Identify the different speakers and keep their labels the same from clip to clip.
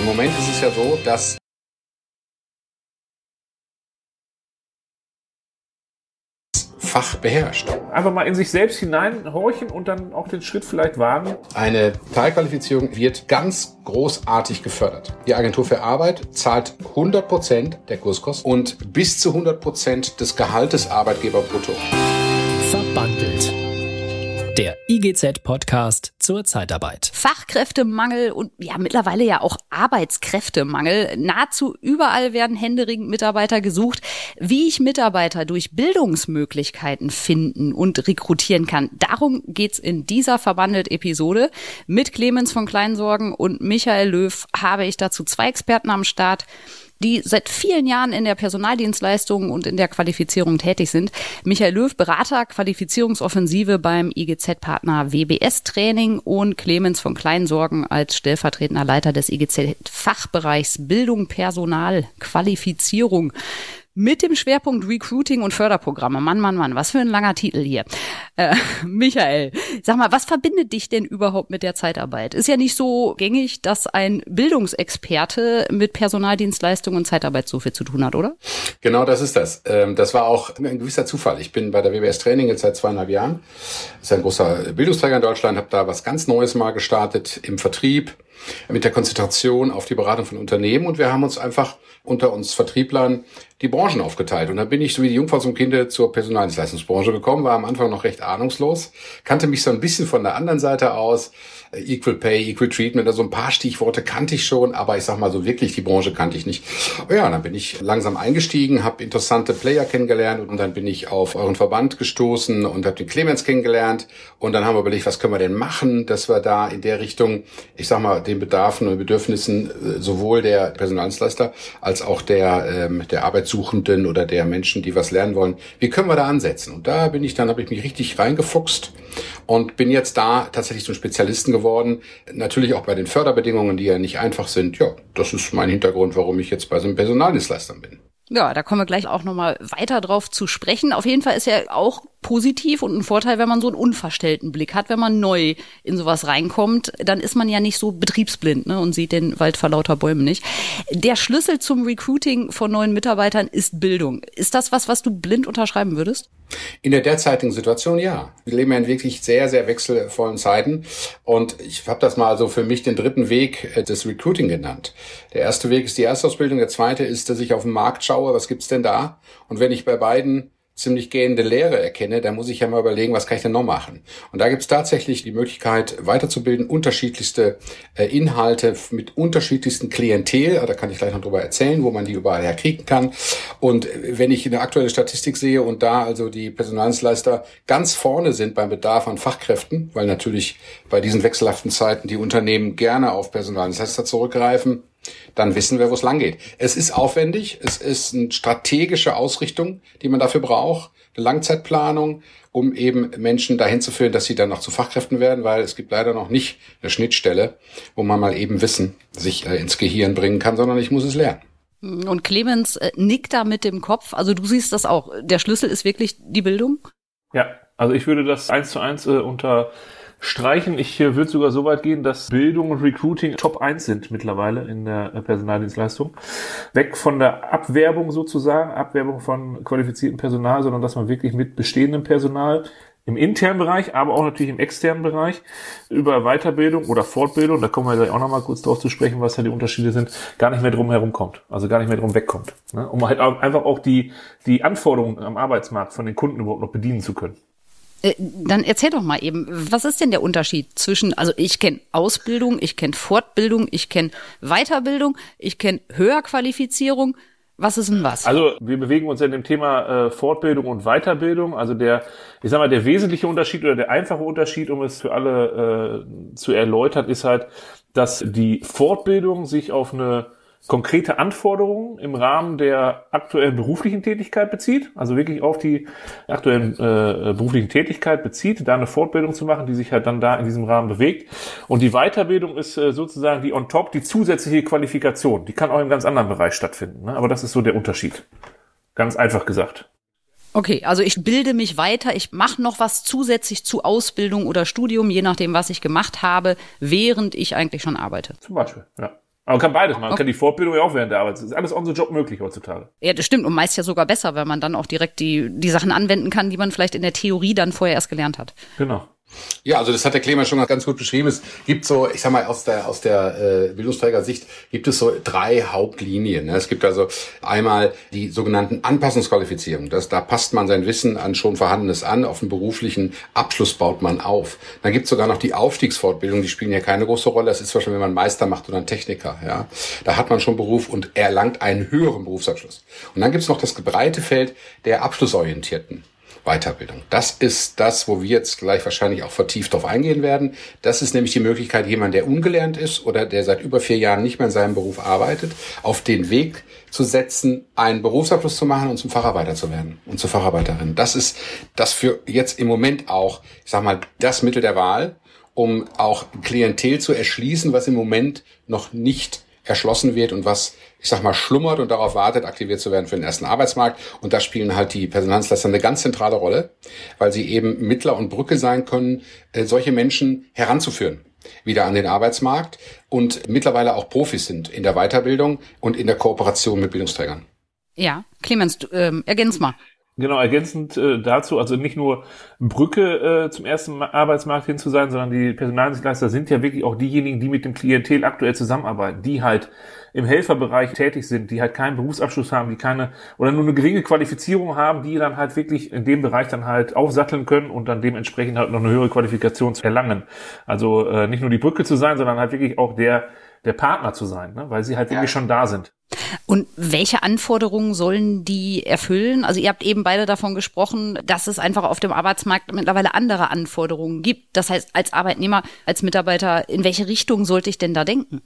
Speaker 1: Im Moment ist es ja so, dass Fach beherrscht.
Speaker 2: Einfach mal in sich selbst hineinhorchen und dann auch den Schritt vielleicht wagen.
Speaker 1: Eine Teilqualifizierung wird ganz großartig gefördert. Die Agentur für Arbeit zahlt 100 Prozent der Kurskosten und bis zu 100 Prozent des Gehaltes Arbeitgeber brutto.
Speaker 3: Verbandelt. Der IGZ-Podcast zur Zeitarbeit.
Speaker 4: Fachkräftemangel und ja mittlerweile ja auch Arbeitskräftemangel. Nahezu überall werden händeringend Mitarbeiter gesucht. Wie ich Mitarbeiter durch Bildungsmöglichkeiten finden und rekrutieren kann, darum geht's in dieser Verbandelt-Episode. Mit Clemens von Kleinsorgen und Michael Löw habe ich dazu zwei Experten am Start die seit vielen Jahren in der Personaldienstleistung und in der Qualifizierung tätig sind. Michael Löw, Berater, Qualifizierungsoffensive beim IGZ-Partner WBS Training und Clemens von Kleinsorgen als stellvertretender Leiter des IGZ-Fachbereichs Bildung, Personal, Qualifizierung mit dem Schwerpunkt Recruiting und Förderprogramme. Mann, Mann, Mann, was für ein langer Titel hier. Äh, Michael, sag mal, was verbindet dich denn überhaupt mit der Zeitarbeit? Ist ja nicht so gängig, dass ein Bildungsexperte mit Personaldienstleistungen und Zeitarbeit so viel zu tun hat, oder?
Speaker 1: Genau, das ist das. Ähm, das war auch ein gewisser Zufall. Ich bin bei der WBS Training jetzt seit zweieinhalb Jahren. Das ist ein großer Bildungsträger in Deutschland, habe da was ganz Neues mal gestartet im Vertrieb mit der Konzentration auf die Beratung von Unternehmen und wir haben uns einfach unter uns Vertrieblern die Branchen aufgeteilt. Und da bin ich so wie die Jungfrau zum Kinde zur Personaldienstleistungsbranche gekommen, war am Anfang noch recht ahnungslos, kannte mich so ein bisschen von der anderen Seite aus, Equal Pay, Equal Treatment, also ein paar Stichworte kannte ich schon, aber ich sag mal so wirklich die Branche kannte ich nicht. Ja, dann bin ich langsam eingestiegen, habe interessante Player kennengelernt und dann bin ich auf euren Verband gestoßen und habe den Clemens kennengelernt und dann haben wir überlegt, was können wir denn machen, dass wir da in der Richtung, ich sag mal, den Bedarfen und Bedürfnissen äh, sowohl der Personaldienstleister als auch der ähm, der Arbeitssuchenden oder der Menschen, die was lernen wollen, wie können wir da ansetzen? Und da bin ich dann, habe ich mich richtig reingefuchst und bin jetzt da tatsächlich zum Spezialisten geworden. Natürlich auch bei den Förderbedingungen, die ja nicht einfach sind. Ja, das ist mein Hintergrund, warum ich jetzt bei so einem Personaldienstleister bin.
Speaker 4: Ja, da kommen wir gleich auch nochmal weiter drauf zu sprechen. Auf jeden Fall ist ja auch positiv und ein Vorteil, wenn man so einen unverstellten Blick hat. Wenn man neu in sowas reinkommt, dann ist man ja nicht so betriebsblind ne, und sieht den Wald vor lauter Bäumen nicht. Der Schlüssel zum Recruiting von neuen Mitarbeitern ist Bildung. Ist das was, was du blind unterschreiben würdest?
Speaker 1: In der derzeitigen Situation ja. Wir leben ja in wirklich sehr, sehr wechselvollen Zeiten. Und ich habe das mal so für mich den dritten Weg äh, des Recruiting genannt. Der erste Weg ist die Erstausbildung, der zweite ist, dass ich auf den Markt schaue, was gibt's denn da? Und wenn ich bei beiden ziemlich gehende Lehre erkenne, dann muss ich ja mal überlegen, was kann ich denn noch machen? Und da gibt es tatsächlich die Möglichkeit, weiterzubilden, unterschiedlichste äh, Inhalte mit unterschiedlichsten Klientel, da kann ich gleich noch drüber erzählen, wo man die überall herkriegen kann. Und wenn ich eine aktuelle Statistik sehe und da also die Personaldienstleister ganz vorne sind beim Bedarf an Fachkräften, weil natürlich bei diesen wechselhaften Zeiten die Unternehmen gerne auf Personaldienstleister zurückgreifen, dann wissen wir, wo es lang geht. Es ist aufwendig, es ist eine strategische Ausrichtung, die man dafür braucht, eine Langzeitplanung, um eben Menschen dahin zu führen, dass sie dann noch zu Fachkräften werden, weil es gibt leider noch nicht eine Schnittstelle, wo man mal eben Wissen sich äh, ins Gehirn bringen kann, sondern ich muss es lernen.
Speaker 4: Und Clemens äh, nickt da mit dem Kopf. Also du siehst das auch. Der Schlüssel ist wirklich die Bildung?
Speaker 2: Ja, also ich würde das eins zu eins äh, unter streichen. Ich äh, würde sogar so weit gehen, dass Bildung und Recruiting Top 1 sind mittlerweile in der äh, Personaldienstleistung. Weg von der Abwerbung sozusagen, Abwerbung von qualifiziertem Personal, sondern dass man wirklich mit bestehendem Personal im internen Bereich, aber auch natürlich im externen Bereich über Weiterbildung oder Fortbildung, da kommen wir gleich auch nochmal kurz drauf zu sprechen, was da die Unterschiede sind, gar nicht mehr drum herum kommt, also gar nicht mehr drum wegkommt, ne? um halt einfach auch die, die Anforderungen am Arbeitsmarkt von den Kunden überhaupt noch bedienen zu können.
Speaker 4: Äh, dann erzähl doch mal eben, was ist denn der Unterschied zwischen, also ich kenne Ausbildung, ich kenne Fortbildung, ich kenne Weiterbildung, ich kenne Höherqualifizierung. Was ist denn was?
Speaker 2: Also wir bewegen uns in dem Thema äh, Fortbildung und Weiterbildung. Also der, ich sag mal, der wesentliche Unterschied oder der einfache Unterschied, um es für alle äh, zu erläutern, ist halt, dass die Fortbildung sich auf eine konkrete Anforderungen im Rahmen der aktuellen beruflichen Tätigkeit bezieht, also wirklich auf die aktuellen äh, beruflichen Tätigkeit bezieht, da eine Fortbildung zu machen, die sich halt dann da in diesem Rahmen bewegt. Und die Weiterbildung ist äh, sozusagen die on top, die zusätzliche Qualifikation. Die kann auch im ganz anderen Bereich stattfinden. Ne? Aber das ist so der Unterschied. Ganz einfach gesagt.
Speaker 4: Okay, also ich bilde mich weiter, ich mache noch was zusätzlich zu Ausbildung oder Studium, je nachdem, was ich gemacht habe, während ich eigentlich schon arbeite.
Speaker 2: Zum Beispiel, ja. Man kann beides machen. Man kann die Fortbildung ja auch während der Arbeit. Das ist alles on the job möglich heutzutage.
Speaker 4: Ja, das stimmt. Und meist ja sogar besser, weil man dann auch direkt die, die Sachen anwenden kann, die man vielleicht in der Theorie dann vorher erst gelernt hat.
Speaker 2: Genau.
Speaker 1: Ja, also das hat der Clemens schon ganz gut beschrieben. Es gibt so, ich sag mal, aus der, aus der äh, Bildungsträgersicht gibt es so drei Hauptlinien. Ne? Es gibt also einmal die sogenannten Anpassungsqualifizierungen. Das, da passt man sein Wissen an schon Vorhandenes an, auf den beruflichen Abschluss baut man auf. Dann gibt es sogar noch die Aufstiegsfortbildung, die spielen ja keine große Rolle. Das ist zum Beispiel, wenn man Meister macht oder ein Techniker. Ja? Da hat man schon Beruf und erlangt einen höheren Berufsabschluss. Und dann gibt es noch das breite Feld der abschlussorientierten. Weiterbildung. Das ist das, wo wir jetzt gleich wahrscheinlich auch vertieft darauf eingehen werden. Das ist nämlich die Möglichkeit, jemand, der ungelernt ist oder der seit über vier Jahren nicht mehr in seinem Beruf arbeitet, auf den Weg zu setzen, einen Berufsabschluss zu machen und zum Facharbeiter zu werden und zur Facharbeiterin. Das ist das für jetzt im Moment auch, ich sag mal, das Mittel der Wahl, um auch Klientel zu erschließen, was im Moment noch nicht erschlossen wird und was, ich sag mal, schlummert und darauf wartet, aktiviert zu werden für den ersten Arbeitsmarkt. Und da spielen halt die Personaldienstleister eine ganz zentrale Rolle, weil sie eben Mittler und Brücke sein können, äh, solche Menschen heranzuführen wieder an den Arbeitsmarkt und mittlerweile auch Profis sind in der Weiterbildung und in der Kooperation mit Bildungsträgern.
Speaker 4: Ja, Clemens, du, ähm, ergänz mal.
Speaker 2: Genau, ergänzend äh, dazu, also nicht nur Brücke äh, zum ersten Arbeitsmarkt hin zu sein, sondern die Personaldienstleister sind ja wirklich auch diejenigen, die mit dem Klientel aktuell zusammenarbeiten, die halt im Helferbereich tätig sind, die halt keinen Berufsabschluss haben, die keine oder nur eine geringe Qualifizierung haben, die dann halt wirklich in dem Bereich dann halt aufsatteln können und dann dementsprechend halt noch eine höhere Qualifikation zu erlangen. Also äh, nicht nur die Brücke zu sein, sondern halt wirklich auch der der Partner zu sein, ne? weil sie halt wirklich schon da sind.
Speaker 4: Und welche Anforderungen sollen die erfüllen? Also ihr habt eben beide davon gesprochen, dass es einfach auf dem Arbeitsmarkt mittlerweile andere Anforderungen gibt. Das heißt, als Arbeitnehmer, als Mitarbeiter, in welche Richtung sollte ich denn da denken?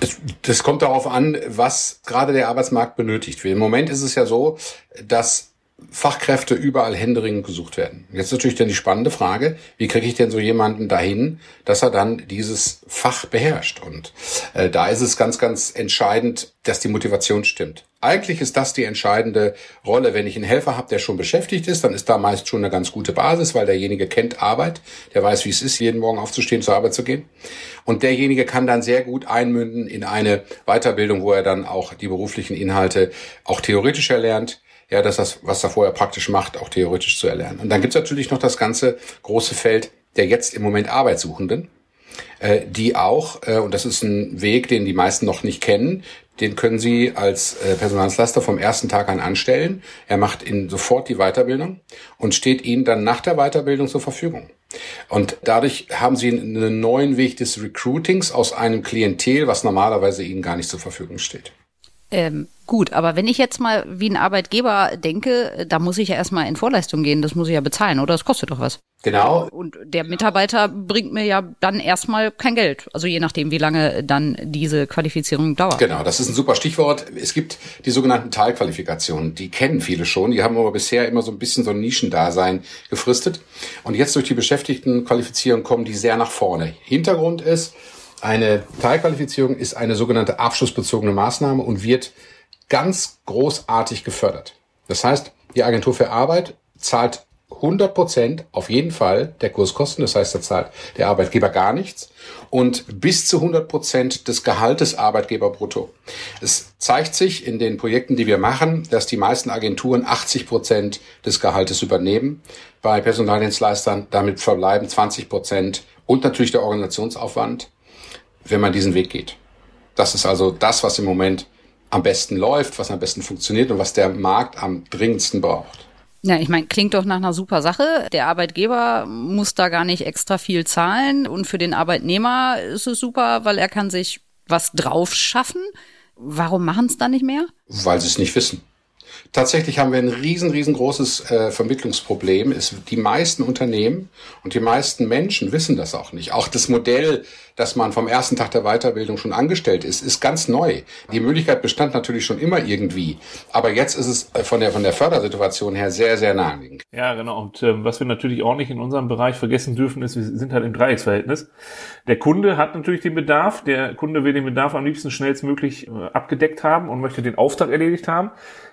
Speaker 1: Das, das kommt darauf an, was gerade der Arbeitsmarkt benötigt. Im Moment ist es ja so, dass Fachkräfte überall händeringend gesucht werden. Jetzt natürlich dann die spannende Frage, wie kriege ich denn so jemanden dahin, dass er dann dieses Fach beherrscht? Und äh, da ist es ganz, ganz entscheidend, dass die Motivation stimmt. Eigentlich ist das die entscheidende Rolle. Wenn ich einen Helfer habe, der schon beschäftigt ist, dann ist da meist schon eine ganz gute Basis, weil derjenige kennt Arbeit, der weiß, wie es ist, jeden Morgen aufzustehen, zur Arbeit zu gehen. Und derjenige kann dann sehr gut einmünden in eine Weiterbildung, wo er dann auch die beruflichen Inhalte auch theoretisch erlernt ja, dass das, was er vorher praktisch macht, auch theoretisch zu erlernen. Und dann gibt's natürlich noch das ganze große Feld der jetzt im Moment Arbeitssuchenden, äh, die auch, äh, und das ist ein Weg, den die meisten noch nicht kennen, den können Sie als äh, Personaldienstleister vom ersten Tag an anstellen. Er macht Ihnen sofort die Weiterbildung und steht Ihnen dann nach der Weiterbildung zur Verfügung. Und dadurch haben Sie einen neuen Weg des Recruitings aus einem Klientel, was normalerweise Ihnen gar nicht zur Verfügung steht.
Speaker 4: Ähm, gut, aber wenn ich jetzt mal wie ein Arbeitgeber denke, da muss ich ja erstmal in Vorleistung gehen, das muss ich ja bezahlen, oder? Das kostet doch was.
Speaker 1: Genau.
Speaker 4: Und der Mitarbeiter bringt mir ja dann erstmal kein Geld. Also je nachdem, wie lange dann diese Qualifizierung dauert.
Speaker 1: Genau, das ist ein super Stichwort. Es gibt die sogenannten Teilqualifikationen. Die kennen viele schon. Die haben aber bisher immer so ein bisschen so ein Nischendasein gefristet. Und jetzt durch die Beschäftigtenqualifizierung kommen die sehr nach vorne. Hintergrund ist, eine Teilqualifizierung ist eine sogenannte abschlussbezogene Maßnahme und wird ganz großartig gefördert. Das heißt, die Agentur für Arbeit zahlt 100 Prozent auf jeden Fall der Kurskosten. Das heißt, da zahlt der Arbeitgeber gar nichts und bis zu 100 Prozent des Gehaltes Arbeitgeber brutto. Es zeigt sich in den Projekten, die wir machen, dass die meisten Agenturen 80 Prozent des Gehaltes übernehmen. Bei Personaldienstleistern damit verbleiben 20 Prozent und natürlich der Organisationsaufwand wenn man diesen Weg geht. Das ist also das, was im Moment am besten läuft, was am besten funktioniert und was der Markt am dringendsten braucht.
Speaker 4: Ja, ich meine, klingt doch nach einer super Sache. Der Arbeitgeber muss da gar nicht extra viel zahlen und für den Arbeitnehmer ist es super, weil er kann sich was drauf schaffen. Warum machen es dann nicht mehr?
Speaker 1: Weil sie es nicht wissen. Tatsächlich haben wir ein riesen, riesengroßes äh, Vermittlungsproblem. Es, die meisten Unternehmen und die meisten Menschen wissen das auch nicht. Auch das Modell, dass man vom ersten Tag der Weiterbildung schon angestellt ist, ist ganz neu. Die Möglichkeit bestand natürlich schon immer irgendwie. Aber jetzt ist es äh, von der, von der Fördersituation her sehr, sehr naheliegend.
Speaker 2: Ja, genau. Und äh, was wir natürlich auch nicht in unserem Bereich vergessen dürfen, ist, wir sind halt im Dreiecksverhältnis. Der Kunde hat natürlich den Bedarf. Der Kunde will den Bedarf am liebsten schnellstmöglich äh, abgedeckt haben und möchte den Auftrag erledigt haben.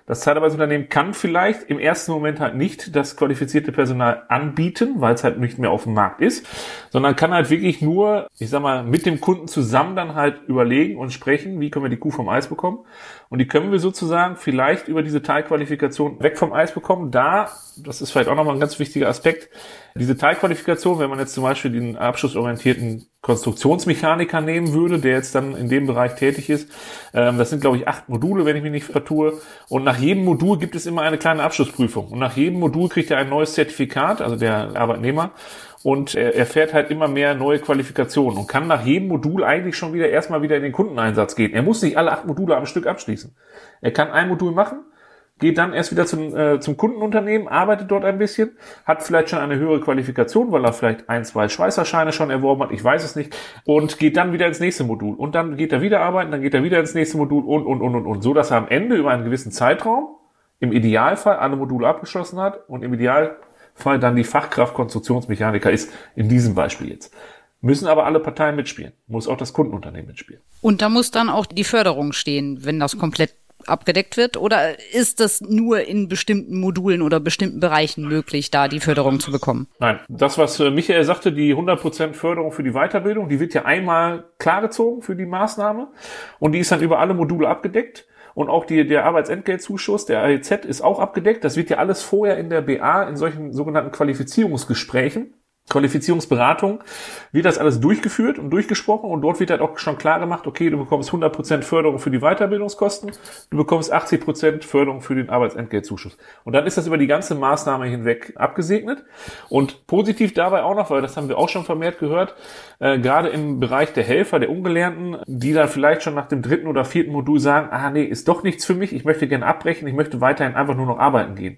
Speaker 2: Das Zeitarbeitsunternehmen kann vielleicht im ersten Moment halt nicht das qualifizierte Personal anbieten, weil es halt nicht mehr auf dem Markt ist, sondern kann halt wirklich nur, ich sag mal, mit dem Kunden zusammen dann halt überlegen und sprechen, wie können wir die Kuh vom Eis bekommen. Und die können wir sozusagen vielleicht über diese Teilqualifikation weg vom Eis bekommen. Da, das ist vielleicht auch nochmal ein ganz wichtiger Aspekt, diese Teilqualifikation, wenn man jetzt zum Beispiel den abschlussorientierten Konstruktionsmechaniker nehmen würde, der jetzt dann in dem Bereich tätig ist, ähm, das sind glaube ich acht Module, wenn ich mich nicht vertue. Und nach jedem Modul gibt es immer eine kleine Abschlussprüfung. Und nach jedem Modul kriegt er ein neues Zertifikat, also der Arbeitnehmer und er erfährt halt immer mehr neue Qualifikationen und kann nach jedem Modul eigentlich schon wieder erstmal wieder in den Kundeneinsatz gehen. Er muss nicht alle acht Module am Stück abschließen. Er kann ein Modul machen, geht dann erst wieder zum, äh, zum Kundenunternehmen, arbeitet dort ein bisschen, hat vielleicht schon eine höhere Qualifikation, weil er vielleicht ein, zwei Schweißerscheine schon erworben hat, ich weiß es nicht, und geht dann wieder ins nächste Modul. Und dann geht er wieder arbeiten, dann geht er wieder ins nächste Modul und, und, und, und, und. So, dass er am Ende über einen gewissen Zeitraum im Idealfall alle Module abgeschlossen hat und im Ideal Fall dann die Fachkraft Konstruktionsmechaniker ist, in diesem Beispiel jetzt. Müssen aber alle Parteien mitspielen. Muss auch das Kundenunternehmen mitspielen.
Speaker 4: Und da muss dann auch die Förderung stehen, wenn das komplett abgedeckt wird? Oder ist das nur in bestimmten Modulen oder bestimmten Bereichen möglich, da die Förderung zu bekommen?
Speaker 2: Nein, das, was äh, Michael sagte, die 100% Förderung für die Weiterbildung, die wird ja einmal klargezogen für die Maßnahme und die ist dann über alle Module abgedeckt. Und auch die, der Arbeitsentgeltzuschuss, der AEZ, ist auch abgedeckt. Das wird ja alles vorher in der BA in solchen sogenannten Qualifizierungsgesprächen Qualifizierungsberatung wird das alles durchgeführt und durchgesprochen und dort wird halt auch schon klar gemacht, okay, du bekommst 100% Förderung für die Weiterbildungskosten, du bekommst 80% Förderung für den Arbeitsentgeltzuschuss. Und dann ist das über die ganze Maßnahme hinweg abgesegnet. Und positiv dabei auch noch, weil das haben wir auch schon vermehrt gehört, äh, gerade im Bereich der Helfer, der Ungelernten, die dann vielleicht schon nach dem dritten oder vierten Modul sagen, ah nee, ist doch nichts für mich, ich möchte gerne abbrechen, ich möchte weiterhin einfach nur noch arbeiten gehen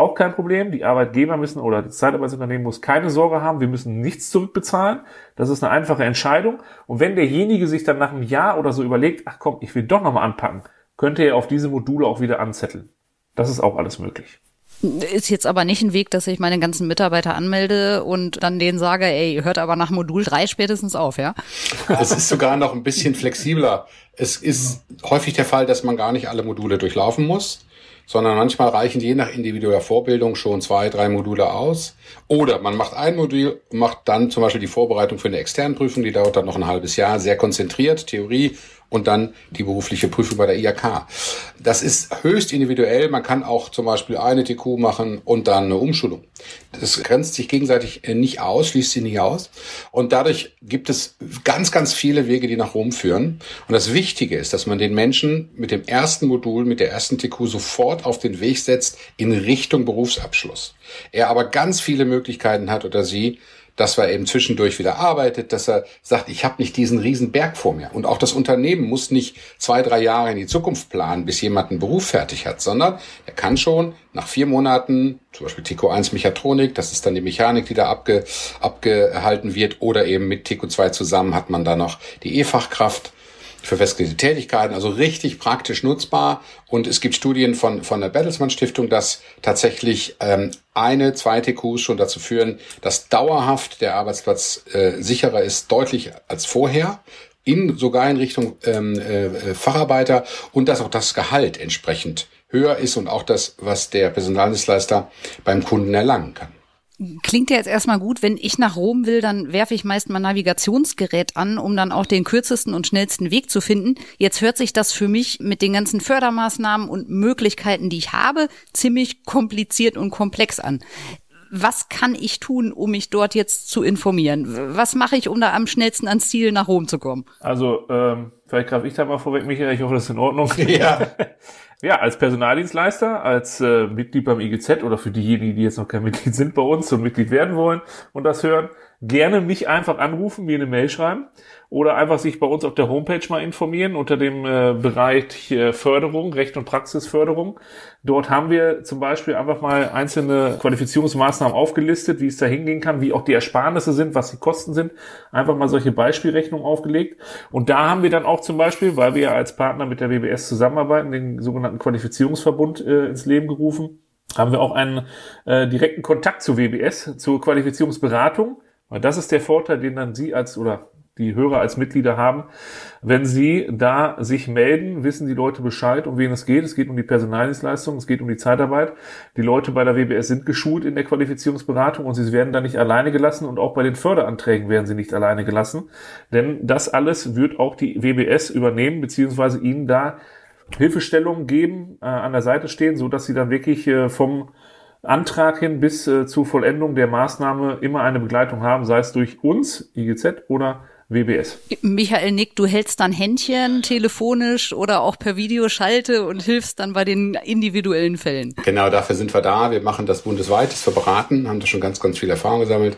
Speaker 2: auch kein Problem. Die Arbeitgeber müssen oder das Zeitarbeitsunternehmen muss keine Sorge haben. Wir müssen nichts zurückbezahlen. Das ist eine einfache Entscheidung. Und wenn derjenige sich dann nach einem Jahr oder so überlegt, ach komm, ich will doch nochmal anpacken, könnte er auf diese Module auch wieder anzetteln. Das ist auch alles möglich.
Speaker 4: Ist jetzt aber nicht ein Weg, dass ich meine ganzen Mitarbeiter anmelde und dann denen sage, ey, hört aber nach Modul 3 spätestens auf, ja?
Speaker 1: Es ist sogar noch ein bisschen flexibler. Es ist häufig der Fall, dass man gar nicht alle Module durchlaufen muss sondern manchmal reichen je nach individueller Vorbildung schon zwei, drei Module aus. Oder man macht ein Modul, macht dann zum Beispiel die Vorbereitung für eine externe Prüfung, die dauert dann noch ein halbes Jahr, sehr konzentriert, Theorie und dann die berufliche Prüfung bei der IHK. Das ist höchst individuell. Man kann auch zum Beispiel eine TQ machen und dann eine Umschulung. Das grenzt sich gegenseitig nicht aus, schließt sie nicht aus. Und dadurch gibt es ganz, ganz viele Wege, die nach Rom führen. Und das Wichtige ist, dass man den Menschen mit dem ersten Modul, mit der ersten TQ sofort auf den Weg setzt in Richtung Berufsabschluss. Er aber ganz viele Möglichkeiten hat oder sie, dass er eben zwischendurch wieder arbeitet, dass er sagt, ich habe nicht diesen riesen Berg vor mir. Und auch das Unternehmen muss nicht zwei, drei Jahre in die Zukunft planen, bis jemand einen Beruf fertig hat, sondern er kann schon nach vier Monaten, zum Beispiel Tico 1 Mechatronik, das ist dann die Mechanik, die da abge, abgehalten wird, oder eben mit Tico 2 zusammen hat man da noch die E-Fachkraft für festgelegte Tätigkeiten, also richtig praktisch nutzbar. Und es gibt Studien von, von der Bertelsmann Stiftung, dass tatsächlich ähm, eine, zwei TQs schon dazu führen, dass dauerhaft der Arbeitsplatz äh, sicherer ist, deutlich als vorher. In, sogar in Richtung ähm, äh, Facharbeiter und dass auch das Gehalt entsprechend höher ist und auch das, was der Personaldienstleister beim Kunden erlangen kann.
Speaker 4: Klingt ja jetzt erstmal gut. Wenn ich nach Rom will, dann werfe ich meist mein Navigationsgerät an, um dann auch den kürzesten und schnellsten Weg zu finden. Jetzt hört sich das für mich mit den ganzen Fördermaßnahmen und Möglichkeiten, die ich habe, ziemlich kompliziert und komplex an. Was kann ich tun, um mich dort jetzt zu informieren? Was mache ich, um da am schnellsten ans Ziel nach Rom zu kommen?
Speaker 2: Also, ähm, vielleicht greife ich da mal vorweg, Michael, ich hoffe, das ist in Ordnung. Ja. Ja, als Personaldienstleister, als äh, Mitglied beim IGZ oder für diejenigen, die jetzt noch kein Mitglied sind bei uns und Mitglied werden wollen und das hören, gerne mich einfach anrufen, mir eine Mail schreiben oder einfach sich bei uns auf der Homepage mal informieren unter dem äh, Bereich äh, Förderung, Recht und Praxisförderung. Dort haben wir zum Beispiel einfach mal einzelne Qualifizierungsmaßnahmen aufgelistet, wie es da hingehen kann, wie auch die Ersparnisse sind, was die Kosten sind. Einfach mal solche Beispielrechnungen aufgelegt. Und da haben wir dann auch zum Beispiel, weil wir ja als Partner mit der WBS zusammenarbeiten, den sogenannten Qualifizierungsverbund äh, ins Leben gerufen, haben wir auch einen äh, direkten Kontakt zu WBS, zur Qualifizierungsberatung. Weil das ist der Vorteil, den dann Sie als oder die Hörer als Mitglieder haben. Wenn sie da sich melden, wissen die Leute Bescheid, um wen es geht. Es geht um die Personaldienstleistung, es geht um die Zeitarbeit. Die Leute bei der WBS sind geschult in der Qualifizierungsberatung und sie werden da nicht alleine gelassen und auch bei den Förderanträgen werden sie nicht alleine gelassen. Denn das alles wird auch die WBS übernehmen, beziehungsweise ihnen da Hilfestellungen geben, äh, an der Seite stehen, so dass sie dann wirklich äh, vom Antrag hin bis äh, zur Vollendung der Maßnahme immer eine Begleitung haben, sei es durch uns, IGZ oder WBS.
Speaker 4: Michael Nick, du hältst dann Händchen telefonisch oder auch per Videoschalte und hilfst dann bei den individuellen Fällen.
Speaker 1: Genau, dafür sind wir da. Wir machen das bundesweit, das wir beraten, haben da schon ganz, ganz viel Erfahrung gesammelt.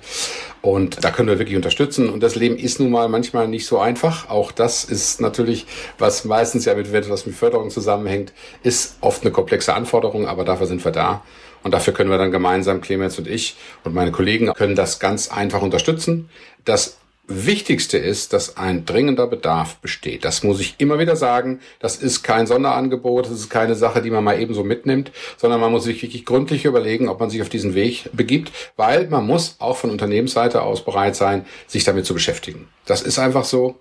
Speaker 1: Und da können wir wirklich unterstützen. Und das Leben ist nun mal manchmal nicht so einfach. Auch das ist natürlich, was meistens ja mit, was mit Förderung zusammenhängt, ist oft eine komplexe Anforderung, aber dafür sind wir da. Und dafür können wir dann gemeinsam, Clemens und ich und meine Kollegen, können das ganz einfach unterstützen. Das Wichtigste ist, dass ein dringender Bedarf besteht. Das muss ich immer wieder sagen. Das ist kein Sonderangebot, das ist keine Sache, die man mal ebenso mitnimmt, sondern man muss sich wirklich gründlich überlegen, ob man sich auf diesen Weg begibt, weil man muss auch von Unternehmensseite aus bereit sein, sich damit zu beschäftigen. Das ist einfach so.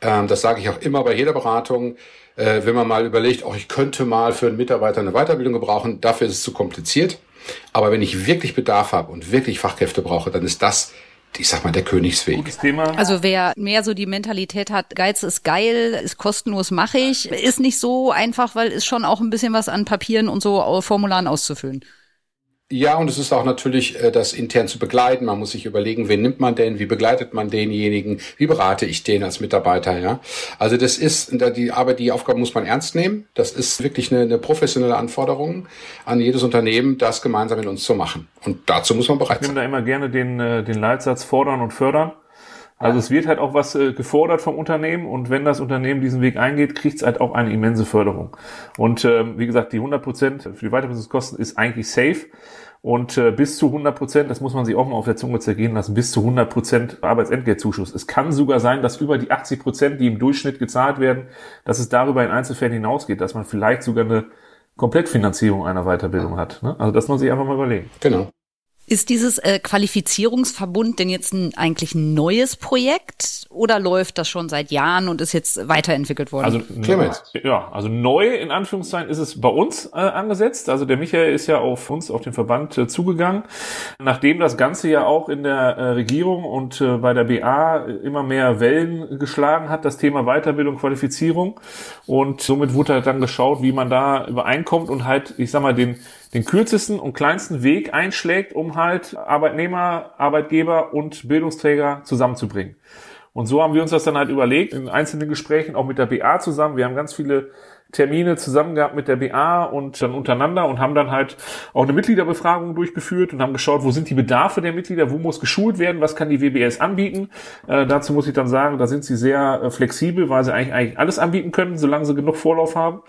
Speaker 1: Ähm, das sage ich auch immer bei jeder Beratung. Äh, wenn man mal überlegt, auch ich könnte mal für einen Mitarbeiter eine Weiterbildung gebrauchen, dafür ist es zu kompliziert. Aber wenn ich wirklich Bedarf habe und wirklich Fachkräfte brauche, dann ist das ich sag mal, der Königsweg. Gutes
Speaker 4: Thema. Also wer mehr so die Mentalität hat, Geiz ist geil, ist kostenlos, mache ich, ist nicht so einfach, weil ist schon auch ein bisschen was an Papieren und so Formularen auszufüllen.
Speaker 1: Ja, und es ist auch natürlich, äh, das intern zu begleiten. Man muss sich überlegen, wen nimmt man denn, wie begleitet man denjenigen, wie berate ich den als Mitarbeiter, ja. Also das ist, die Arbeit, die Aufgabe muss man ernst nehmen. Das ist wirklich eine, eine professionelle Anforderung an jedes Unternehmen, das gemeinsam mit uns zu machen. Und dazu muss man bereit
Speaker 2: sein. Ich nehme da immer gerne den, äh, den Leitsatz fordern und fördern. Also es wird halt auch was äh, gefordert vom Unternehmen und wenn das Unternehmen diesen Weg eingeht, kriegt es halt auch eine immense Förderung. Und ähm, wie gesagt, die 100 Prozent für die Weiterbildungskosten ist eigentlich safe und äh, bis zu 100 Prozent, das muss man sich auch mal auf der Zunge zergehen lassen, bis zu 100 Prozent Arbeitsentgeltzuschuss. Es kann sogar sein, dass über die 80 Prozent, die im Durchschnitt gezahlt werden, dass es darüber in Einzelfällen hinausgeht, dass man vielleicht sogar eine Komplettfinanzierung einer Weiterbildung hat. Ne? Also das muss man sich einfach mal überlegen.
Speaker 1: Genau.
Speaker 4: Ist dieses äh, Qualifizierungsverbund denn jetzt ein, eigentlich ein neues Projekt oder läuft das schon seit Jahren und ist jetzt weiterentwickelt worden?
Speaker 2: Also Clemens. Ja, also neu in Anführungszeichen ist es bei uns äh, angesetzt. Also der Michael ist ja auf uns, auf den Verband äh, zugegangen, nachdem das Ganze ja auch in der äh, Regierung und äh, bei der BA immer mehr Wellen geschlagen hat, das Thema Weiterbildung, Qualifizierung und somit wurde halt dann geschaut, wie man da übereinkommt und halt, ich sag mal, den den kürzesten und kleinsten Weg einschlägt, um halt Arbeitnehmer, Arbeitgeber und Bildungsträger zusammenzubringen. Und so haben wir uns das dann halt überlegt, in einzelnen Gesprächen, auch mit der BA zusammen. Wir haben ganz viele Termine zusammen gehabt mit der BA und dann untereinander und haben dann halt auch eine Mitgliederbefragung durchgeführt und haben geschaut, wo sind die Bedarfe der Mitglieder, wo muss geschult werden, was kann die WBS anbieten. Äh, dazu muss ich dann sagen, da sind sie sehr äh, flexibel, weil sie eigentlich, eigentlich alles anbieten können, solange sie genug Vorlauf haben.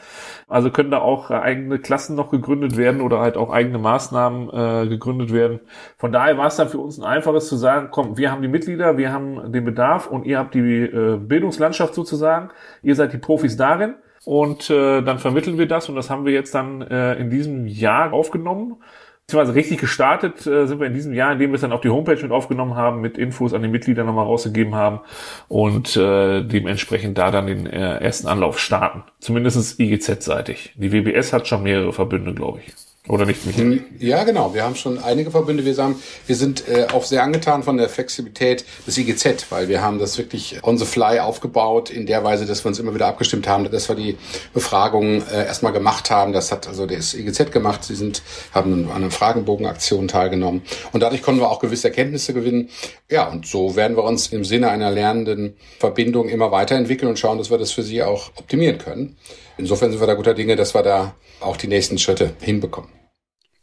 Speaker 2: Also können da auch äh, eigene Klassen noch gegründet werden oder halt auch eigene Maßnahmen äh, gegründet werden. Von daher war es dann für uns ein einfaches zu sagen, komm, wir haben die Mitglieder, wir haben den Bedarf und ihr habt die äh, Bildungslandschaft sozusagen. Ihr seid die Profis darin und äh, dann vermitteln wir das und das haben wir jetzt dann äh, in diesem Jahr aufgenommen. Beziehungsweise richtig gestartet äh, sind wir in diesem Jahr, indem wir es dann auf die Homepage mit aufgenommen haben, mit Infos an die Mitglieder nochmal rausgegeben haben und äh, dementsprechend da dann den äh, ersten Anlauf starten. Zumindest IGZ-seitig. Die WBS hat schon mehrere Verbünde, glaube ich. Oder nicht, Michael?
Speaker 1: Ja, genau. Wir haben schon einige Verbünde. Wir, sagen, wir sind äh, auch sehr angetan von der Flexibilität des IGZ, weil wir haben das wirklich on the fly aufgebaut, in der Weise, dass wir uns immer wieder abgestimmt haben, dass wir die Befragungen äh, erstmal gemacht haben. Das hat also das IGZ gemacht. Sie sind, haben an einer Fragenbogenaktion teilgenommen. Und dadurch konnten wir auch gewisse Erkenntnisse gewinnen. Ja, und so werden wir uns im Sinne einer lernenden Verbindung immer weiterentwickeln und schauen, dass wir das für Sie auch optimieren können. Insofern sind wir da guter Dinge, dass wir da auch die nächsten Schritte hinbekommen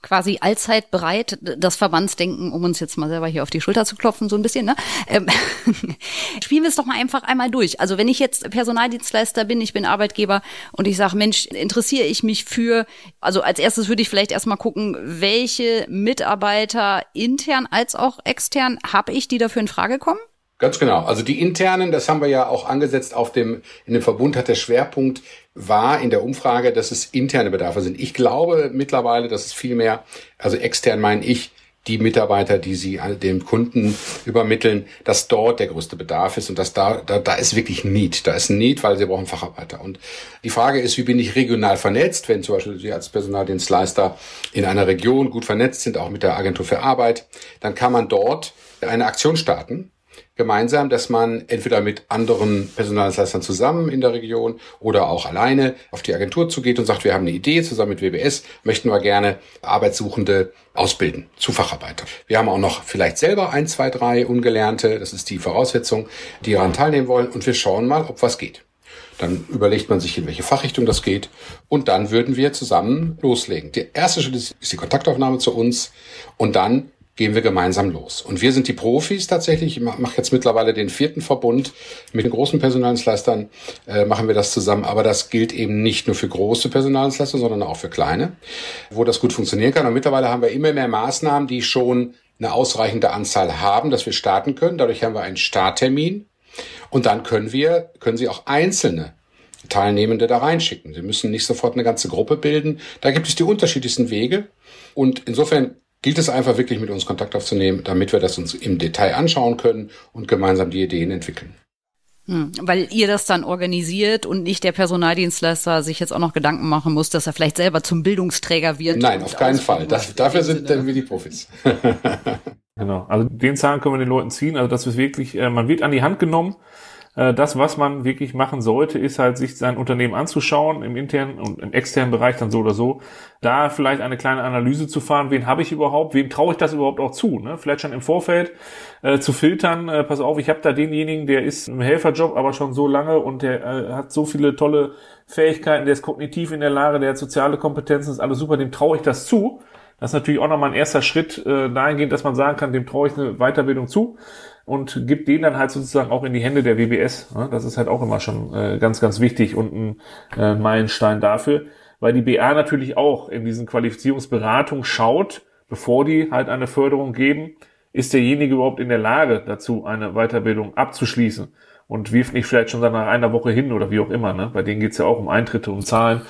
Speaker 4: quasi allzeit bereit, das Verbandsdenken, um uns jetzt mal selber hier auf die Schulter zu klopfen, so ein bisschen, ne? Ähm, spielen wir es doch mal einfach einmal durch. Also wenn ich jetzt Personaldienstleister bin, ich bin Arbeitgeber und ich sage, Mensch, interessiere ich mich für, also als erstes würde ich vielleicht erstmal gucken, welche Mitarbeiter intern als auch extern habe ich, die dafür in Frage kommen?
Speaker 1: Ganz genau. Also die internen, das haben wir ja auch angesetzt auf dem, in dem Verbund hat der Schwerpunkt war in der Umfrage, dass es interne Bedarfe sind. Ich glaube mittlerweile, dass es viel mehr, also extern meine ich, die Mitarbeiter, die sie dem Kunden übermitteln, dass dort der größte Bedarf ist und dass da, da, da ist wirklich Need. Da ist Need, weil sie brauchen Facharbeiter. Und die Frage ist, wie bin ich regional vernetzt, wenn zum Beispiel Sie als Personaldienstleister in einer Region gut vernetzt sind, auch mit der Agentur für Arbeit, dann kann man dort eine Aktion starten gemeinsam, dass man entweder mit anderen Personaldienstleistern zusammen in der Region oder auch alleine auf die Agentur zugeht und sagt, wir haben eine Idee, zusammen mit WBS möchten wir gerne Arbeitssuchende ausbilden zu Facharbeiter. Wir haben auch noch vielleicht selber ein, zwei, drei Ungelernte, das ist die Voraussetzung, die daran teilnehmen wollen und wir schauen mal, ob was geht. Dann überlegt man sich, in welche Fachrichtung das geht. Und dann würden wir zusammen loslegen. Der erste Schritt ist die Kontaktaufnahme zu uns. Und dann gehen wir gemeinsam los. Und wir sind die Profis tatsächlich. Ich mache jetzt mittlerweile den vierten Verbund mit den großen Personaldienstleistern, äh, machen wir das zusammen. Aber das gilt eben nicht nur für große Personaldienstleister, sondern auch für kleine, wo das gut funktionieren kann. Und mittlerweile haben wir immer mehr Maßnahmen, die schon eine ausreichende Anzahl haben, dass wir starten können. Dadurch haben wir einen Starttermin. Und dann können wir, können Sie auch einzelne Teilnehmende da reinschicken. Sie müssen nicht sofort eine ganze Gruppe bilden. Da gibt es die unterschiedlichsten Wege. Und insofern gilt es einfach wirklich mit uns Kontakt aufzunehmen, damit wir das uns im Detail anschauen können und gemeinsam die Ideen entwickeln.
Speaker 4: Hm, weil ihr das dann organisiert und nicht der Personaldienstleister sich jetzt auch noch Gedanken machen muss, dass er vielleicht selber zum Bildungsträger wird.
Speaker 1: Nein, auf keinen Fall. Das, dafür sind dann wir die Profis.
Speaker 2: genau. Also den Zahn können wir den Leuten ziehen. Also das ist wirklich, äh, man wird an die Hand genommen das, was man wirklich machen sollte, ist halt, sich sein Unternehmen anzuschauen, im internen und im externen Bereich dann so oder so, da vielleicht eine kleine Analyse zu fahren, wen habe ich überhaupt, wem traue ich das überhaupt auch zu, ne? vielleicht schon im Vorfeld äh, zu filtern, äh, pass auf, ich habe da denjenigen, der ist im Helferjob, aber schon so lange und der äh, hat so viele tolle Fähigkeiten, der ist kognitiv in der Lage, der hat soziale Kompetenzen, ist alles super, dem traue ich das zu. Das ist natürlich auch nochmal ein erster Schritt äh, dahingehend, dass man sagen kann, dem traue ich eine Weiterbildung zu und gibt den dann halt sozusagen auch in die Hände der WBS. Das ist halt auch immer schon äh, ganz, ganz wichtig und ein äh, Meilenstein dafür, weil die BA natürlich auch in diesen Qualifizierungsberatungen schaut, bevor die halt eine Förderung geben, ist derjenige überhaupt in der Lage dazu, eine Weiterbildung abzuschließen und wirft nicht vielleicht schon nach einer Woche hin oder wie auch immer. Ne? Bei denen geht's ja auch um Eintritte, um Zahlen.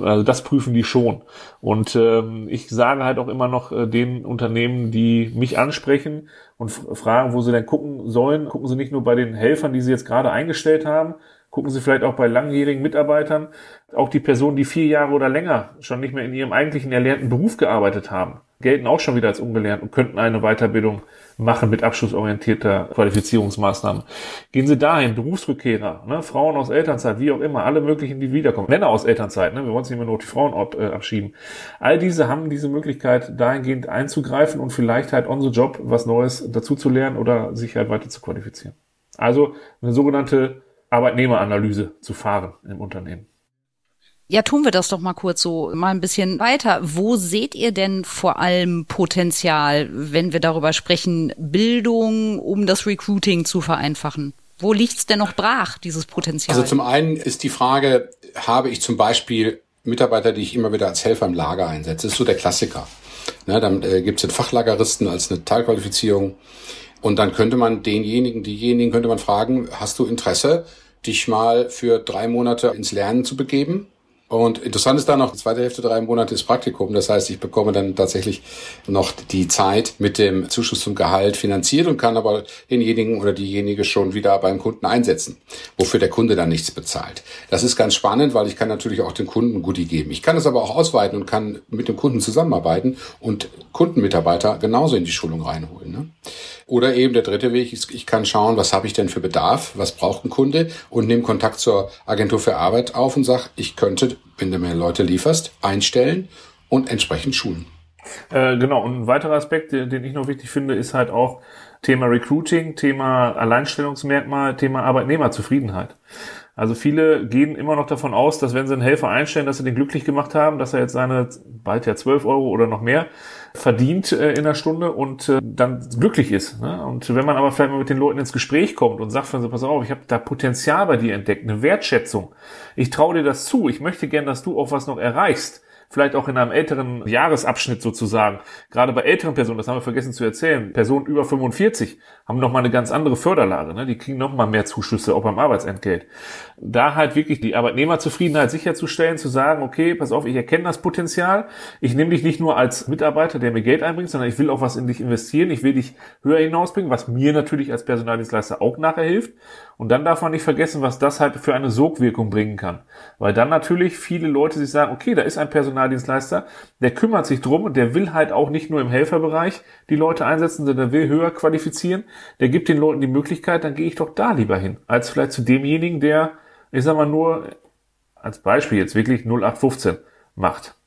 Speaker 2: Also das prüfen die schon. Und ähm, ich sage halt auch immer noch äh, den Unternehmen, die mich ansprechen und fragen, wo sie denn gucken sollen, gucken sie nicht nur bei den Helfern, die sie jetzt gerade eingestellt haben, gucken Sie vielleicht auch bei langjährigen Mitarbeitern, auch die Personen, die vier Jahre oder länger schon nicht mehr in ihrem eigentlichen erlernten Beruf gearbeitet haben, gelten auch schon wieder als ungelernt und könnten eine Weiterbildung machen mit abschlussorientierter Qualifizierungsmaßnahmen. Gehen Sie dahin, Berufsrückkehrer, ne, Frauen aus Elternzeit, wie auch immer, alle möglichen, die wiederkommen. Männer aus Elternzeit, ne, wir wollen es nicht mehr nur die Frauen ab, äh, abschieben. All diese haben diese Möglichkeit, dahingehend einzugreifen und vielleicht halt on the job was Neues dazu zu lernen oder sich halt weiter zu qualifizieren. Also eine sogenannte Arbeitnehmeranalyse zu fahren im Unternehmen.
Speaker 4: Ja, tun wir das doch mal kurz so, mal ein bisschen weiter. Wo seht ihr denn vor allem Potenzial, wenn wir darüber sprechen, Bildung, um das Recruiting zu vereinfachen? Wo liegt's denn noch brach, dieses Potenzial?
Speaker 1: Also zum einen ist die Frage, habe ich zum Beispiel Mitarbeiter, die ich immer wieder als Helfer im Lager einsetze? Das ist so der Klassiker. Ne, dann äh, gibt es den Fachlageristen als eine Teilqualifizierung. Und dann könnte man denjenigen, diejenigen könnte man fragen, hast du Interesse, dich mal für drei Monate ins Lernen zu begeben? Und interessant ist da noch, die zweite Hälfte, drei Monate ist Praktikum. Das heißt, ich bekomme dann tatsächlich noch die Zeit mit dem Zuschuss zum Gehalt finanziert und kann aber denjenigen oder diejenige schon wieder beim Kunden einsetzen, wofür der Kunde dann nichts bezahlt. Das ist ganz spannend, weil ich kann natürlich auch dem Kunden Goodie geben. Ich kann es aber auch ausweiten und kann mit dem Kunden zusammenarbeiten und Kundenmitarbeiter genauso in die Schulung reinholen. Ne? Oder eben der dritte Weg ist, ich kann schauen, was habe ich denn für Bedarf, was braucht ein Kunde und nehme Kontakt zur Agentur für Arbeit auf und sage, ich könnte, wenn du mir Leute lieferst, einstellen und entsprechend schulen.
Speaker 2: Äh, genau, und ein weiterer Aspekt, den ich noch wichtig finde, ist halt auch Thema Recruiting, Thema Alleinstellungsmerkmal, Thema Arbeitnehmerzufriedenheit. Also viele gehen immer noch davon aus, dass wenn sie einen Helfer einstellen, dass sie den glücklich gemacht haben, dass er jetzt seine bald ja 12 Euro oder noch mehr verdient äh, in der Stunde und äh, dann glücklich ist. Ne? Und wenn man aber vielleicht mal mit den Leuten ins Gespräch kommt und sagt, pass auf, ich habe da Potenzial bei dir entdeckt, eine Wertschätzung. Ich traue dir das zu. Ich möchte gern, dass du auch was noch erreichst vielleicht auch in einem älteren Jahresabschnitt sozusagen. Gerade bei älteren Personen, das haben wir vergessen zu erzählen, Personen über 45 haben nochmal eine ganz andere Förderlage. Ne? Die kriegen nochmal mehr Zuschüsse, auch beim Arbeitsentgelt. Da halt wirklich die Arbeitnehmerzufriedenheit sicherzustellen, zu sagen, okay, pass auf, ich erkenne das Potenzial. Ich nehme dich nicht nur als Mitarbeiter, der mir Geld einbringt, sondern ich will auch was in dich investieren. Ich will dich höher hinausbringen, was mir natürlich als Personaldienstleister auch nachher hilft. Und dann darf man nicht vergessen, was das halt für eine Sogwirkung bringen kann. Weil dann natürlich viele Leute sich sagen, okay, da ist ein Personaldienstleister, der kümmert sich drum und der will halt auch nicht nur im Helferbereich die Leute einsetzen, sondern der will höher qualifizieren. Der gibt den Leuten die Möglichkeit, dann gehe ich doch da lieber hin, als vielleicht zu demjenigen, der, ich sag mal nur, als Beispiel jetzt wirklich 0815 macht.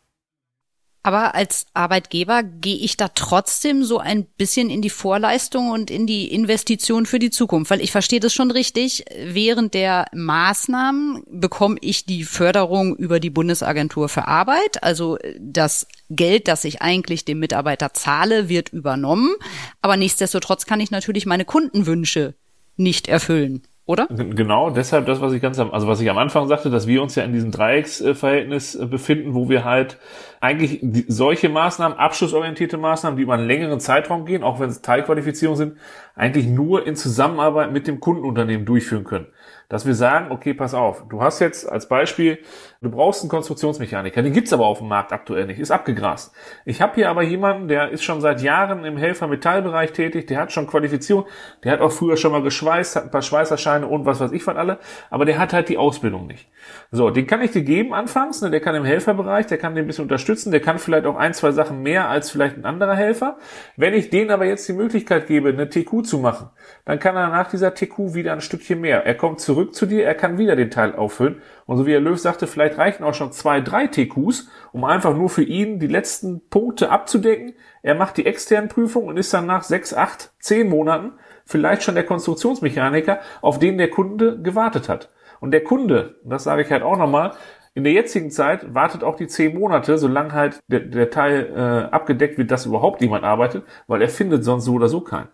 Speaker 4: Aber als Arbeitgeber gehe ich da trotzdem so ein bisschen in die Vorleistung und in die Investition für die Zukunft, weil ich verstehe das schon richtig. Während der Maßnahmen bekomme ich die Förderung über die Bundesagentur für Arbeit. Also das Geld, das ich eigentlich dem Mitarbeiter zahle, wird übernommen. Aber nichtsdestotrotz kann ich natürlich meine Kundenwünsche nicht erfüllen oder?
Speaker 2: Genau, deshalb das, was ich ganz am, also was ich am Anfang sagte, dass wir uns ja in diesem Dreiecksverhältnis äh, befinden, wo wir halt eigentlich solche Maßnahmen, abschlussorientierte Maßnahmen, die über einen längeren Zeitraum gehen, auch wenn es Teilqualifizierung sind, eigentlich nur in Zusammenarbeit mit dem Kundenunternehmen durchführen können dass wir sagen, okay, pass auf, du hast jetzt als Beispiel, du brauchst einen Konstruktionsmechaniker, den gibt's aber auf dem Markt aktuell nicht, ist abgegrast. Ich habe hier aber jemanden, der ist schon seit Jahren im Helfer-Metallbereich tätig, der hat schon Qualifizierung, der hat auch früher schon mal geschweißt, hat ein paar Schweißerscheine und was weiß ich von alle, aber der hat halt die Ausbildung nicht. So, den kann ich dir geben anfangs, ne, der kann im Helferbereich, der kann den ein bisschen unterstützen, der kann vielleicht auch ein, zwei Sachen mehr als vielleicht ein anderer Helfer. Wenn ich denen aber jetzt die Möglichkeit gebe, eine TQ zu machen, dann kann er nach dieser TQ wieder ein Stückchen mehr. Er kommt zurück zurück zu dir, er kann wieder den Teil auffüllen. Und so wie Herr Löw sagte, vielleicht reichen auch schon zwei, drei TQs, um einfach nur für ihn die letzten Punkte abzudecken. Er macht die externen Prüfungen und ist dann nach sechs, acht, zehn Monaten vielleicht schon der Konstruktionsmechaniker, auf den der Kunde gewartet hat. Und der Kunde, das sage ich halt auch nochmal, in der jetzigen Zeit wartet auch die zehn Monate, solange halt der, der Teil äh, abgedeckt wird, dass überhaupt jemand arbeitet, weil er findet sonst so oder so keinen.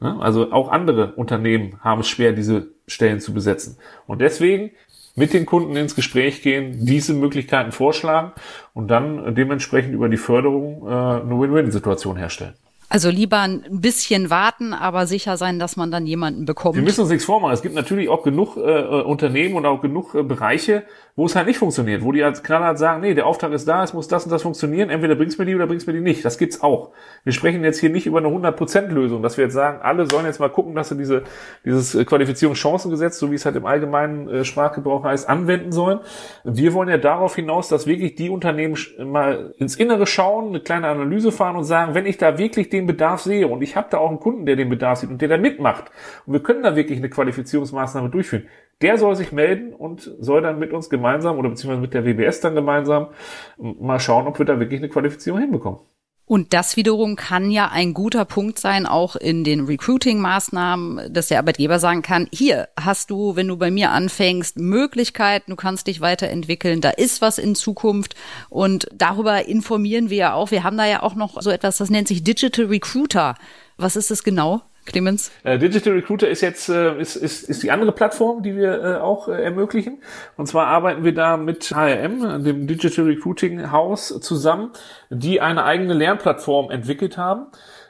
Speaker 2: Ne? Also auch andere Unternehmen haben es schwer, diese Stellen zu besetzen. Und deswegen mit den Kunden ins Gespräch gehen, diese Möglichkeiten vorschlagen und dann dementsprechend über die Förderung äh, eine Win-Win-Situation herstellen.
Speaker 4: Also lieber ein bisschen warten, aber sicher sein, dass man dann jemanden bekommt.
Speaker 2: Wir müssen uns nichts vormachen. Es gibt natürlich auch genug äh, Unternehmen und auch genug äh, Bereiche, wo es halt nicht funktioniert, wo die als knallhart sagen, nee, der Auftrag ist da, es muss das und das funktionieren, entweder bringst mir die oder bringst mir die nicht. Das gibt's auch. Wir sprechen jetzt hier nicht über eine 100%-Lösung, dass wir jetzt sagen, alle sollen jetzt mal gucken, dass sie diese, dieses äh, Qualifizierungschancengesetz, so wie es halt im allgemeinen äh, Sprachgebrauch heißt, anwenden sollen. Wir wollen ja darauf hinaus, dass wirklich die Unternehmen mal ins Innere schauen, eine kleine Analyse fahren und sagen, wenn ich da wirklich den den Bedarf sehe und ich habe da auch einen Kunden, der den Bedarf sieht und der da mitmacht und wir können da wirklich eine Qualifizierungsmaßnahme durchführen, der soll sich melden und soll dann mit uns gemeinsam oder beziehungsweise mit der WBS dann gemeinsam mal schauen, ob wir da wirklich eine Qualifizierung hinbekommen.
Speaker 4: Und das wiederum kann ja ein guter Punkt sein, auch in den Recruiting-Maßnahmen, dass der Arbeitgeber sagen kann, hier hast du, wenn du bei mir anfängst, Möglichkeiten, du kannst dich weiterentwickeln, da ist was in Zukunft und darüber informieren wir ja auch. Wir haben da ja auch noch so etwas, das nennt sich Digital Recruiter. Was ist das genau? Clemens?
Speaker 2: Äh, Digital Recruiter ist jetzt äh, ist, ist, ist die andere Plattform, die wir äh, auch ermöglichen. Und zwar arbeiten wir da mit HRM, dem Digital Recruiting Haus, zusammen, die eine eigene Lernplattform entwickelt haben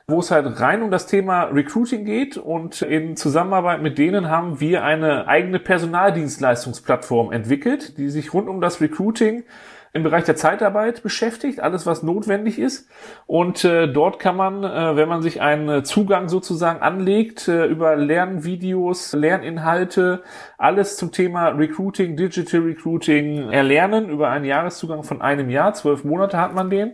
Speaker 2: wo es halt rein um das Thema Recruiting geht und in Zusammenarbeit mit denen haben wir eine eigene Personaldienstleistungsplattform entwickelt, die sich rund um das Recruiting im Bereich der Zeitarbeit beschäftigt, alles was notwendig ist. Und äh, dort kann man, äh, wenn man sich einen Zugang sozusagen anlegt, äh, über Lernvideos, Lerninhalte, alles zum Thema Recruiting, Digital Recruiting erlernen über einen Jahreszugang von einem Jahr. Zwölf Monate hat man den.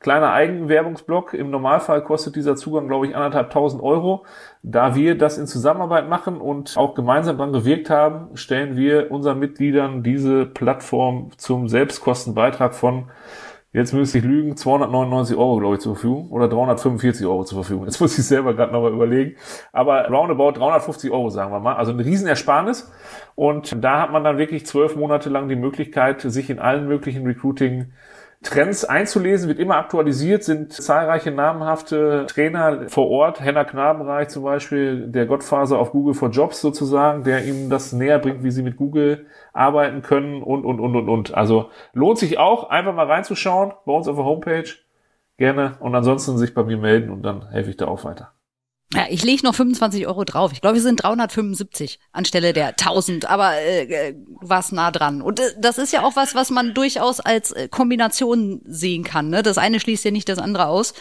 Speaker 2: Kleiner Eigenwerbungsblock. Im Normalfall kostet dieser Zugang, glaube ich, anderthalbtausend Euro. Da wir das in Zusammenarbeit machen und auch gemeinsam daran gewirkt haben, stellen wir unseren Mitgliedern diese Plattform zum Selbstkostenbeitrag von Jetzt müsste ich lügen, 299 Euro, glaube ich, zur Verfügung oder 345 Euro zur Verfügung. Jetzt muss ich selber gerade nochmal überlegen. Aber roundabout 350 Euro, sagen wir mal. Also eine Riesenersparnis. Und da hat man dann wirklich zwölf Monate lang die Möglichkeit, sich in allen möglichen Recruiting Trends einzulesen, wird immer aktualisiert, sind zahlreiche namhafte Trainer vor Ort, Henna Knabenreich zum Beispiel, der Gottfaser auf Google for Jobs sozusagen, der ihnen das näher bringt, wie sie mit Google arbeiten können und, und, und, und, und. Also lohnt sich auch, einfach mal reinzuschauen bei uns auf der Homepage. Gerne. Und ansonsten sich bei mir melden und dann helfe ich da auch weiter.
Speaker 4: Ja, ich lege noch 25 Euro drauf. Ich glaube, wir sind 375 anstelle der 1000, aber äh, äh, warst nah dran. Und äh, das ist ja auch was, was man durchaus als äh, Kombination sehen kann. Ne? Das eine schließt ja nicht das andere aus.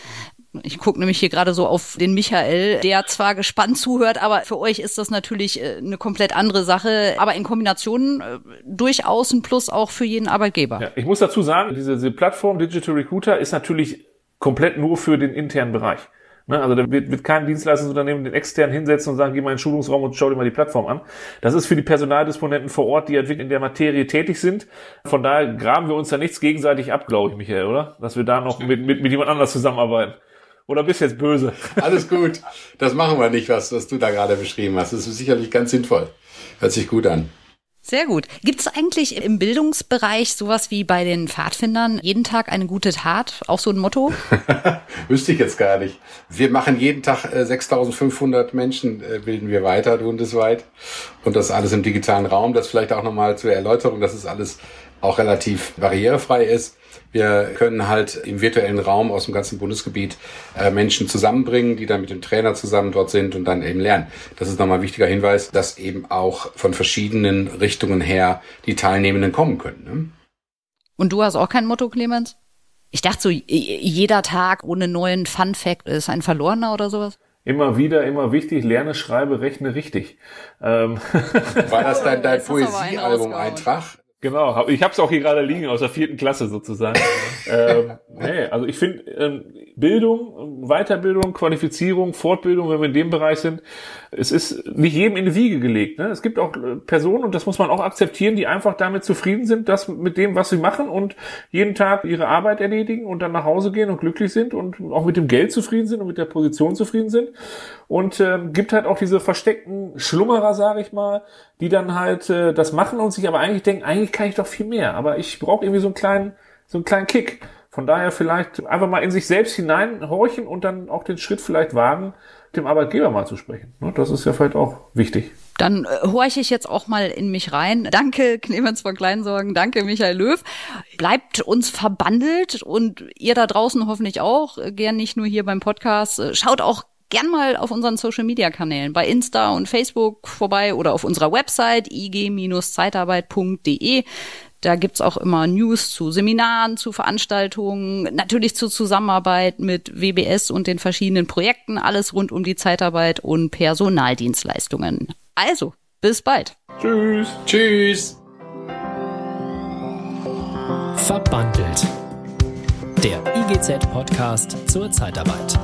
Speaker 4: Ich gucke nämlich hier gerade so auf den Michael, der zwar gespannt zuhört, aber für euch ist das natürlich äh, eine komplett andere Sache. Aber in Kombination äh, durchaus ein Plus auch für jeden Arbeitgeber.
Speaker 2: Ja, ich muss dazu sagen, diese, diese Plattform Digital Recruiter ist natürlich komplett nur für den internen Bereich. Ne? Also da wird, wird kein Dienstleistungsunternehmen den extern hinsetzen und sagen, geh mal in den Schulungsraum und schau dir mal die Plattform an. Das ist für die Personaldisponenten vor Ort, die halt wirklich in der Materie tätig sind. Von daher graben wir uns da nichts gegenseitig ab, glaube ich, Michael, oder? Dass wir da noch mit, mit, mit jemand anders zusammenarbeiten. Oder bist jetzt böse?
Speaker 1: Alles gut. Das machen wir nicht, was, was du da gerade beschrieben hast. Das ist sicherlich ganz sinnvoll. Hört sich gut an.
Speaker 4: Sehr gut. Gibt es eigentlich im Bildungsbereich sowas wie bei den Pfadfindern jeden Tag eine gute Tat? Auch so ein Motto?
Speaker 1: Wüsste ich jetzt gar nicht. Wir machen jeden Tag äh, 6500 Menschen äh, bilden wir weiter bundesweit. Und das alles im digitalen Raum. Das vielleicht auch nochmal zur Erläuterung, dass es alles auch relativ barrierefrei ist. Wir können halt im virtuellen Raum aus dem ganzen Bundesgebiet äh, Menschen zusammenbringen, die dann mit dem Trainer zusammen dort sind und dann eben lernen. Das ist nochmal ein wichtiger Hinweis, dass eben auch von verschiedenen Richtungen her die Teilnehmenden kommen können. Ne?
Speaker 4: Und du hast auch kein Motto, Clemens? Ich dachte so, jeder Tag ohne neuen Fun Fact ist ein verlorener oder sowas?
Speaker 2: Immer wieder, immer wichtig, lerne, schreibe, rechne richtig.
Speaker 1: Ähm. War das dein, dein Poesiealbum-Eintrag?
Speaker 2: Genau, ich habe es auch hier gerade liegen aus der vierten Klasse sozusagen. ähm, nee, also ich finde ähm, Bildung, Weiterbildung, Qualifizierung, Fortbildung, wenn wir in dem Bereich sind, es ist nicht jedem in die Wiege gelegt. Ne? Es gibt auch äh, Personen, und das muss man auch akzeptieren, die einfach damit zufrieden sind, dass mit dem, was sie machen und jeden Tag ihre Arbeit erledigen und dann nach Hause gehen und glücklich sind und auch mit dem Geld zufrieden sind und mit der Position zufrieden sind. Und äh, gibt halt auch diese versteckten Schlummerer, sage ich mal, die dann halt äh, das machen und sich aber eigentlich denken, eigentlich kann ich doch viel mehr, aber ich brauche irgendwie so einen kleinen, so einen kleinen Kick. Von daher vielleicht einfach mal in sich selbst hineinhorchen und dann auch den Schritt vielleicht wagen, dem Arbeitgeber mal zu sprechen. Ne, das ist ja vielleicht auch wichtig.
Speaker 4: Dann äh, horche ich jetzt auch mal in mich rein. Danke, Clemens von Kleinsorgen. Danke, Michael Löw. Bleibt uns verbandelt und ihr da draußen hoffentlich auch. Gern nicht nur hier beim Podcast. Schaut auch gern mal auf unseren Social Media Kanälen bei Insta und Facebook vorbei oder auf unserer Website ig-zeitarbeit.de. Da gibt's auch immer News zu Seminaren, zu Veranstaltungen, natürlich zur Zusammenarbeit mit WBS und den verschiedenen Projekten, alles rund um die Zeitarbeit und Personaldienstleistungen. Also, bis bald.
Speaker 2: Tschüss.
Speaker 1: Tschüss.
Speaker 3: Verbandelt. Der IGZ-Podcast zur Zeitarbeit.